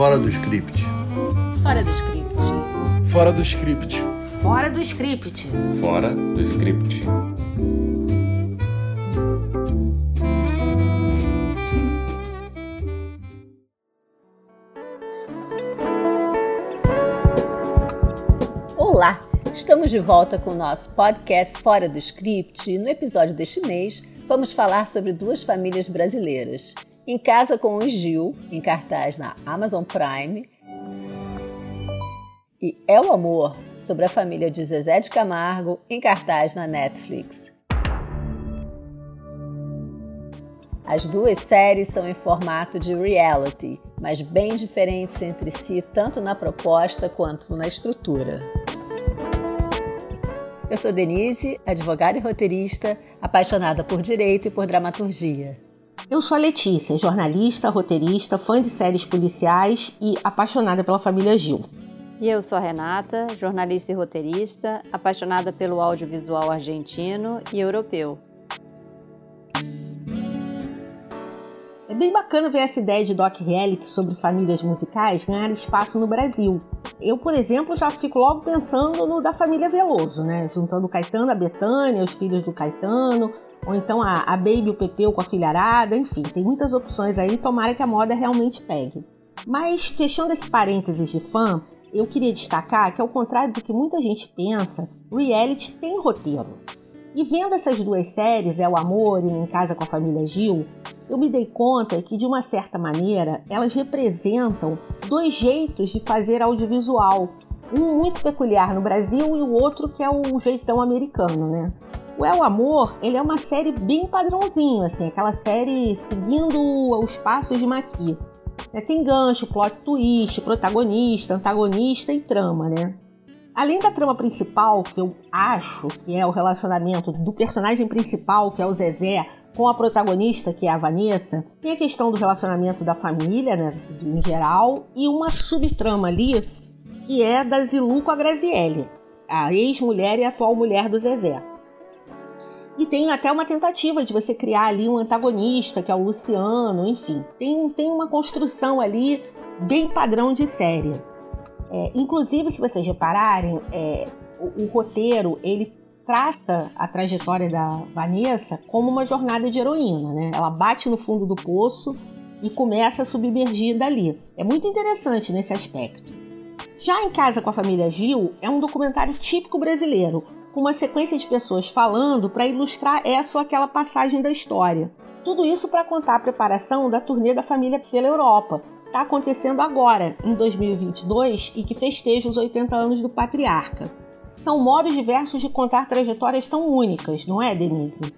Fora do script. Fora do script. Fora do script. Fora do script. Fora do script. Olá, estamos de volta com o nosso podcast Fora do Script e no episódio deste mês vamos falar sobre duas famílias brasileiras. Em Casa com o Gil, em cartaz na Amazon Prime, e É o Amor, sobre a família de Zezé de Camargo, em cartaz na Netflix. As duas séries são em formato de reality, mas bem diferentes entre si, tanto na proposta quanto na estrutura. Eu sou Denise, advogada e roteirista, apaixonada por direito e por dramaturgia. Eu sou a Letícia, jornalista, roteirista, fã de séries policiais e apaixonada pela família Gil. E eu sou a Renata, jornalista e roteirista, apaixonada pelo audiovisual argentino e europeu. É bem bacana ver essa ideia de doc reality sobre famílias musicais ganhar espaço no Brasil. Eu, por exemplo, já fico logo pensando no da família Veloso, né? Juntando o Caetano, a Betânia, os filhos do Caetano, ou então a, a Baby o Pepeu com a filharada, enfim, tem muitas opções aí, tomara que a moda realmente pegue. Mas, fechando esse parênteses de fã, eu queria destacar que, ao contrário do que muita gente pensa, reality tem roteiro. E vendo essas duas séries, É o Amor e Em Casa com a Família Gil, eu me dei conta que, de uma certa maneira, elas representam dois jeitos de fazer audiovisual. Um muito peculiar no Brasil e o outro que é o jeitão americano, né? O É o Amor, ele é uma série bem padrãozinho, assim, aquela série seguindo os passos de Maqui. Né? Tem gancho, plot twist, protagonista, antagonista e trama, né? Além da trama principal, que eu acho que é o relacionamento do personagem principal, que é o Zezé, com a protagonista, que é a Vanessa, tem a questão do relacionamento da família, né, em geral, e uma subtrama ali, que é da Zilu com a Graziele, a ex-mulher e atual mulher do Zezé. E tem até uma tentativa de você criar ali um antagonista, que é o Luciano, enfim. Tem, tem uma construção ali bem padrão de série. É, inclusive, se vocês repararem, é, o, o, roteiro ele traça a trajetória da Vanessa como uma jornada de heroína, né? Ela bate no fundo do poço e começa a submergir dali. É muito interessante nesse aspecto. Já em Casa com a Família Gil é um documentário típico brasileiro, com uma sequência de pessoas falando para ilustrar essa ou aquela passagem da história. Tudo isso para contar a preparação da turnê da família pela Europa. Está acontecendo agora, em 2022, e que festeja os 80 anos do patriarca. São modos diversos de contar trajetórias tão únicas, não é, Denise?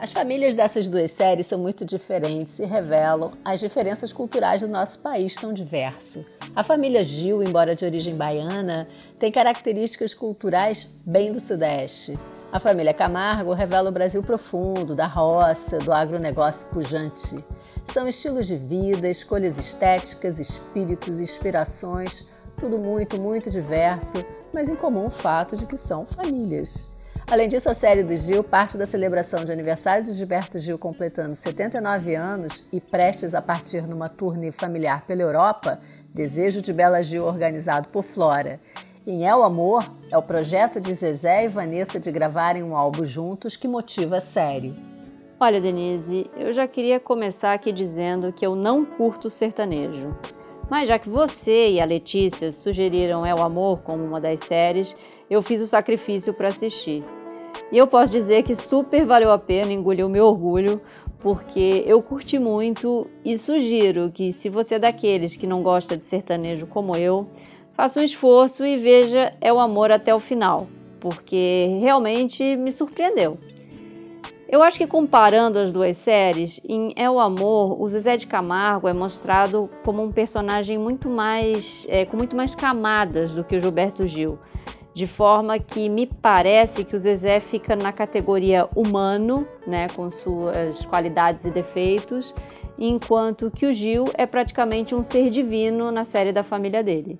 As famílias dessas duas séries são muito diferentes e revelam as diferenças culturais do nosso país tão diverso. A família Gil, embora de origem baiana, tem características culturais bem do Sudeste. A família Camargo revela o Brasil profundo, da roça, do agronegócio pujante. São estilos de vida, escolhas estéticas, espíritos, inspirações, tudo muito, muito diverso, mas em comum o fato de que são famílias. Além disso, a série do Gil parte da celebração de aniversário de Gilberto Gil completando 79 anos e prestes a partir numa turnê familiar pela Europa, Desejo de Bela Gil organizado por Flora. Em É o Amor, é o projeto de Zezé e Vanessa de gravarem um álbum juntos que motiva a série. Olha, Denise, eu já queria começar aqui dizendo que eu não curto sertanejo. Mas já que você e a Letícia sugeriram É o Amor como uma das séries, eu fiz o sacrifício para assistir. E eu posso dizer que super valeu a pena engolir o meu orgulho, porque eu curti muito e sugiro que, se você é daqueles que não gosta de sertanejo como eu, faça um esforço e veja É o Amor até o final, porque realmente me surpreendeu. Eu acho que comparando as duas séries, em É o Amor, o Zezé de Camargo é mostrado como um personagem muito mais, é, com muito mais camadas do que o Gilberto Gil de forma que me parece que o Zezé fica na categoria humano, né, com suas qualidades e defeitos, enquanto que o Gil é praticamente um ser divino na série da família dele.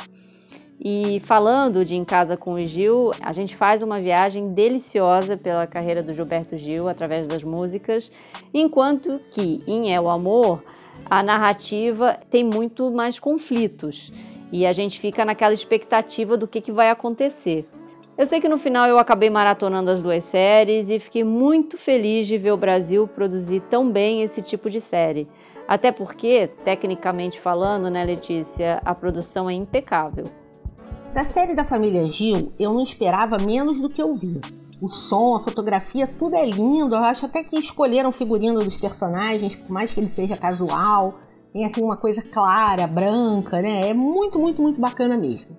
E falando de Em Casa com o Gil, a gente faz uma viagem deliciosa pela carreira do Gilberto Gil através das músicas, enquanto que em É o Amor a narrativa tem muito mais conflitos e a gente fica naquela expectativa do que, que vai acontecer. Eu sei que no final eu acabei maratonando as duas séries e fiquei muito feliz de ver o Brasil produzir tão bem esse tipo de série. Até porque, tecnicamente falando, né, Letícia, a produção é impecável. Da série da família Gil, eu não esperava menos do que eu vi. O som, a fotografia, tudo é lindo. Eu acho até que escolheram o figurino dos personagens, por mais que ele seja casual. Tem assim uma coisa clara, branca, né? É muito, muito, muito bacana mesmo.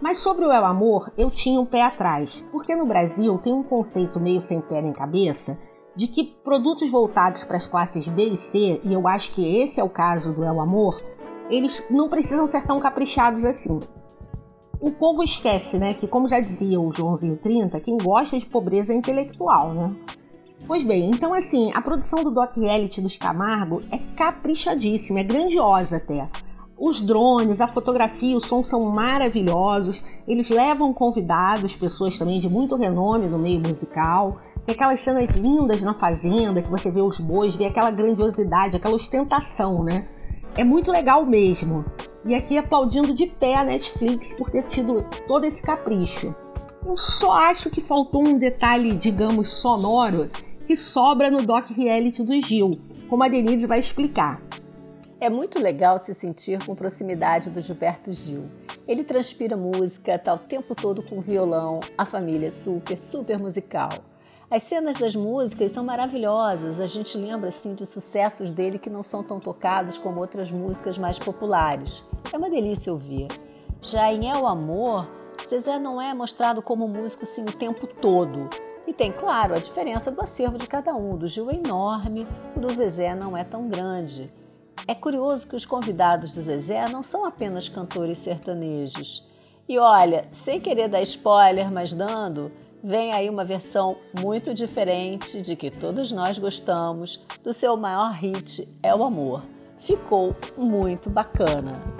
Mas sobre o El Amor, eu tinha um pé atrás, porque no Brasil tem um conceito meio sem pé nem cabeça de que produtos voltados para as classes B e C, e eu acho que esse é o caso do El Amor, eles não precisam ser tão caprichados assim. O povo esquece, né, que como já dizia o Joãozinho 30, quem gosta de pobreza é intelectual, né? Pois bem, então assim, a produção do Doc Reality dos Camargo é caprichadíssima, é grandiosa até. Os drones, a fotografia, o som são maravilhosos. Eles levam convidados, pessoas também de muito renome no meio musical. Tem aquelas cenas lindas na fazenda, que você vê os bois, vê aquela grandiosidade, aquela ostentação, né? É muito legal mesmo. E aqui aplaudindo de pé a Netflix por ter tido todo esse capricho. Eu só acho que faltou um detalhe, digamos, sonoro que sobra no doc reality do Gil, como a Denise vai explicar. É muito legal se sentir com proximidade do Gilberto Gil. Ele transpira música, tá o tempo todo com violão, a família é super, super musical. As cenas das músicas são maravilhosas, a gente lembra assim de sucessos dele que não são tão tocados como outras músicas mais populares. É uma delícia ouvir. Já em É o Amor, Zezé não é mostrado como músico assim o tempo todo. E tem, claro, a diferença do acervo de cada um. Do Gil é enorme, o do Zezé não é tão grande. É curioso que os convidados do Zezé não são apenas cantores sertanejos. E olha, sem querer dar spoiler, mas dando, vem aí uma versão muito diferente de que todos nós gostamos do seu maior hit É o Amor. Ficou muito bacana.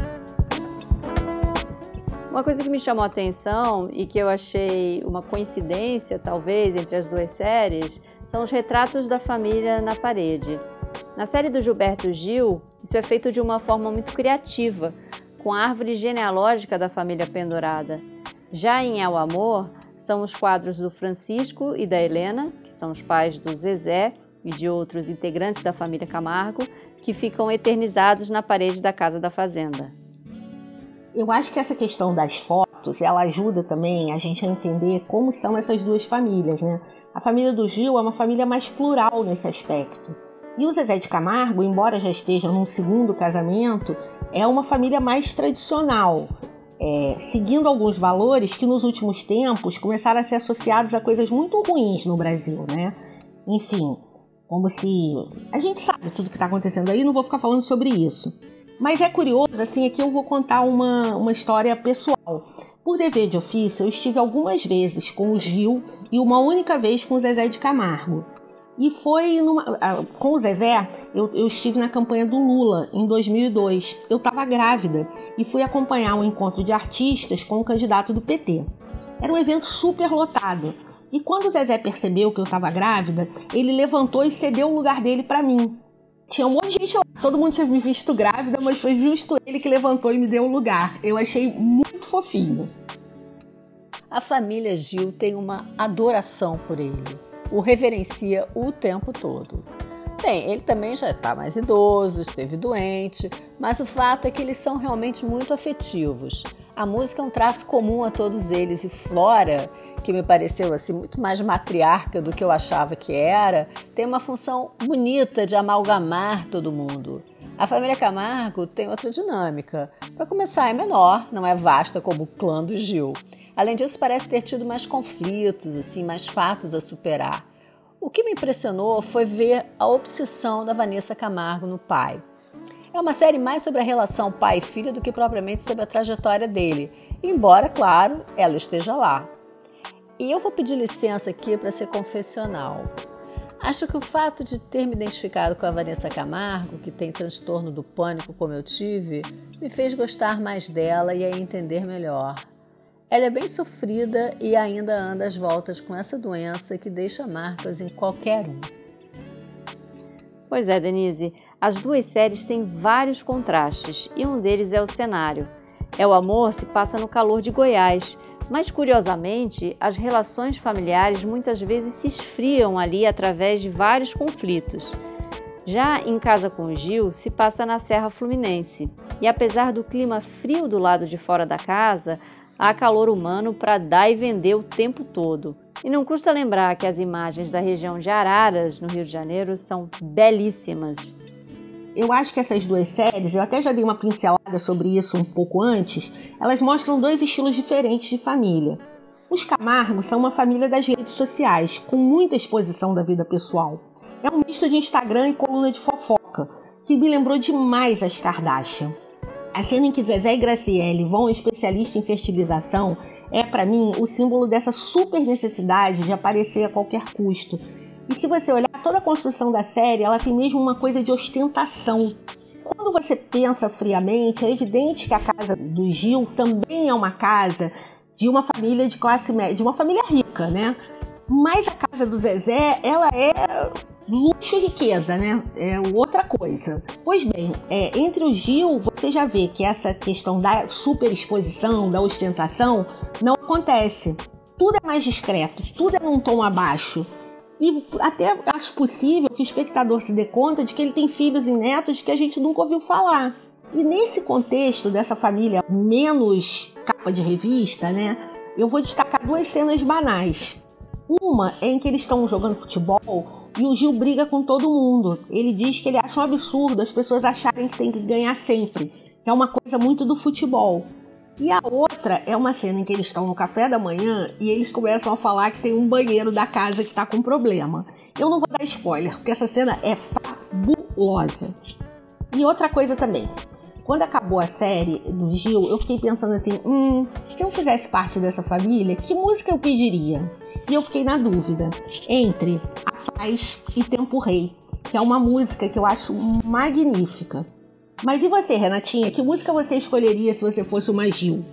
Uma coisa que me chamou a atenção e que eu achei uma coincidência, talvez, entre as duas séries, são os retratos da família na parede. Na série do Gilberto Gil, isso é feito de uma forma muito criativa, com a árvore genealógica da família pendurada. Já em El Amor, são os quadros do Francisco e da Helena, que são os pais do Zezé e de outros integrantes da família Camargo, que ficam eternizados na parede da casa da fazenda eu acho que essa questão das fotos, ela ajuda também a gente a entender como são essas duas famílias, né? A família do Gil é uma família mais plural nesse aspecto. E o Zezé de Camargo, embora já esteja num segundo casamento, é uma família mais tradicional, é, seguindo alguns valores que nos últimos tempos começaram a ser associados a coisas muito ruins no Brasil, né? Enfim, como se. A gente sabe tudo que está acontecendo aí, não vou ficar falando sobre isso. Mas é curioso, assim, aqui eu vou contar uma, uma história pessoal. Por dever de ofício, eu estive algumas vezes com o Gil e uma única vez com o Zezé de Camargo. E foi numa, ah, com o Zezé, eu, eu, estive na campanha do Lula em 2002. Eu estava grávida e fui acompanhar um encontro de artistas com o candidato do PT. Era um evento super lotado. E quando o Zezé percebeu que eu estava grávida, ele levantou e cedeu o lugar dele para mim. Tinha um monte de gente lá. Todo mundo tinha me visto grávida, mas foi justo ele que levantou e me deu o um lugar. Eu achei muito fofinho. A família Gil tem uma adoração por ele. O reverencia o tempo todo. Bem, ele também já está mais idoso, esteve doente, mas o fato é que eles são realmente muito afetivos. A música é um traço comum a todos eles e Flora que me pareceu assim muito mais matriarca do que eu achava que era, tem uma função bonita de amalgamar todo mundo. A família Camargo tem outra dinâmica. Para começar, é menor, não é vasta como o clã do Gil. Além disso, parece ter tido mais conflitos, assim, mais fatos a superar. O que me impressionou foi ver a obsessão da Vanessa Camargo no pai. É uma série mais sobre a relação pai filho do que propriamente sobre a trajetória dele, embora, claro, ela esteja lá. E eu vou pedir licença aqui para ser confessional. Acho que o fato de ter me identificado com a Vanessa Camargo, que tem transtorno do pânico como eu tive, me fez gostar mais dela e a entender melhor. Ela é bem sofrida e ainda anda às voltas com essa doença que deixa marcas em qualquer um. Pois é, Denise. As duas séries têm vários contrastes e um deles é o cenário. É o Amor se passa no calor de Goiás, mas curiosamente, as relações familiares muitas vezes se esfriam ali através de vários conflitos. Já em Casa com Gil se passa na Serra Fluminense, e apesar do clima frio do lado de fora da casa, há calor humano para dar e vender o tempo todo. E não custa lembrar que as imagens da região de Araras, no Rio de Janeiro, são belíssimas eu acho que essas duas séries, eu até já dei uma pincelada sobre isso um pouco antes, elas mostram dois estilos diferentes de família. Os Camargos são uma família das redes sociais, com muita exposição da vida pessoal. É um misto de Instagram e coluna de fofoca, que me lembrou demais as Kardashian. A cena em que Zezé e Graciele vão ao especialista em fertilização é, para mim, o símbolo dessa super necessidade de aparecer a qualquer custo e se você olhar toda a construção da série, ela tem mesmo uma coisa de ostentação. Quando você pensa friamente, é evidente que a casa do Gil também é uma casa de uma família de classe média, de uma família rica, né? Mas a casa do Zezé, ela é luxo e riqueza, né? É outra coisa. Pois bem, é, entre o Gil, você já vê que essa questão da superexposição, da ostentação, não acontece. Tudo é mais discreto, tudo é num tom abaixo. E até acho possível que o espectador se dê conta de que ele tem filhos e netos que a gente nunca ouviu falar. E nesse contexto dessa família menos capa de revista, né? Eu vou destacar duas cenas banais. Uma é em que eles estão jogando futebol e o Gil briga com todo mundo. Ele diz que ele acha um absurdo as pessoas acharem que tem que ganhar sempre, que é uma coisa muito do futebol. E a outra é uma cena em que eles estão no café da manhã e eles começam a falar que tem um banheiro da casa que está com problema. Eu não vou dar spoiler, porque essa cena é fabulosa. E outra coisa também. Quando acabou a série do Gil, eu fiquei pensando assim: hum, se eu fizesse parte dessa família, que música eu pediria? E eu fiquei na dúvida entre A Paz e Tempo Rei, que é uma música que eu acho magnífica. Mas e você, Renatinha? Que música você escolheria se você fosse uma Gil?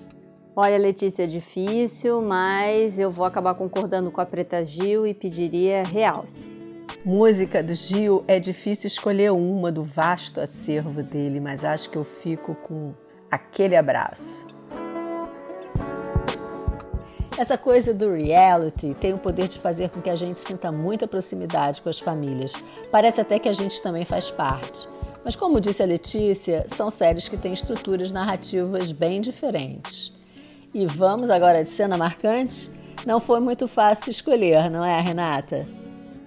Olha, Letícia, é difícil, mas eu vou acabar concordando com a Preta Gil e pediria Realce. Música do Gil é difícil escolher uma do vasto acervo dele, mas acho que eu fico com aquele abraço. Essa coisa do reality tem o poder de fazer com que a gente sinta muita proximidade com as famílias. Parece até que a gente também faz parte. Mas, como disse a Letícia, são séries que têm estruturas narrativas bem diferentes. E vamos agora de cena marcante? Não foi muito fácil escolher, não é, Renata?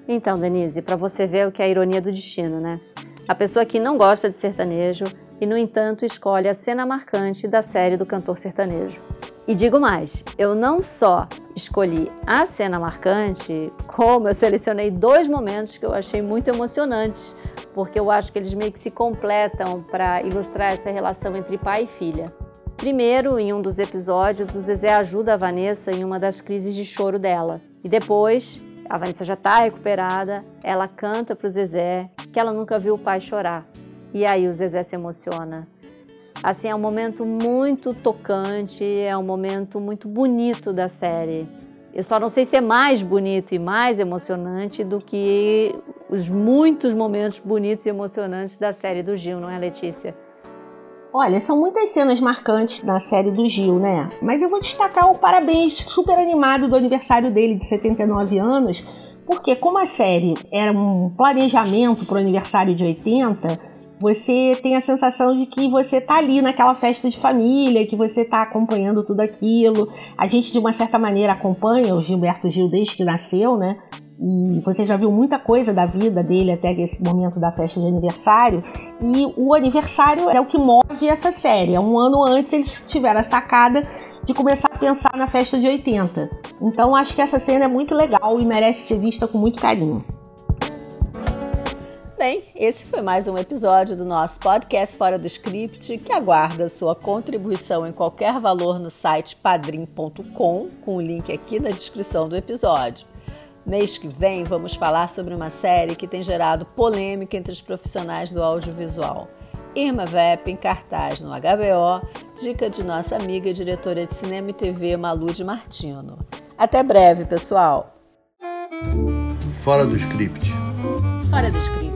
Então, Denise, para você ver o que é a ironia do destino, né? A pessoa que não gosta de sertanejo e, no entanto, escolhe a cena marcante da série do cantor sertanejo. E digo mais, eu não só escolhi a cena marcante, como eu selecionei dois momentos que eu achei muito emocionantes porque eu acho que eles meio que se completam para ilustrar essa relação entre pai e filha. Primeiro, em um dos episódios, o Zezé ajuda a Vanessa em uma das crises de choro dela. E depois, a Vanessa já está recuperada, ela canta para o Zezé que ela nunca viu o pai chorar. E aí o Zezé se emociona. Assim, é um momento muito tocante, é um momento muito bonito da série. Eu só não sei se é mais bonito e mais emocionante do que os muitos momentos bonitos e emocionantes da série do Gil, não é, Letícia? Olha, são muitas cenas marcantes na série do Gil, né? Mas eu vou destacar o parabéns super animado do aniversário dele de 79 anos, porque como a série era um planejamento para o aniversário de 80, você tem a sensação de que você tá ali naquela festa de família, que você tá acompanhando tudo aquilo. A gente, de uma certa maneira, acompanha o Gilberto Gil desde que nasceu, né? E você já viu muita coisa da vida dele até esse momento da festa de aniversário. E o aniversário é o que move essa série. Um ano antes eles tiveram a sacada de começar a pensar na festa de 80. Então acho que essa cena é muito legal e merece ser vista com muito carinho. Bem, esse foi mais um episódio do nosso podcast Fora do Script, que aguarda sua contribuição em qualquer valor no site padrim.com, com o link aqui na descrição do episódio. Mês que vem vamos falar sobre uma série que tem gerado polêmica entre os profissionais do audiovisual. Irma Vep em cartaz no HBO, dica de nossa amiga diretora de cinema e TV Malu de Martino. Até breve, pessoal! Fora do Script Fora do script.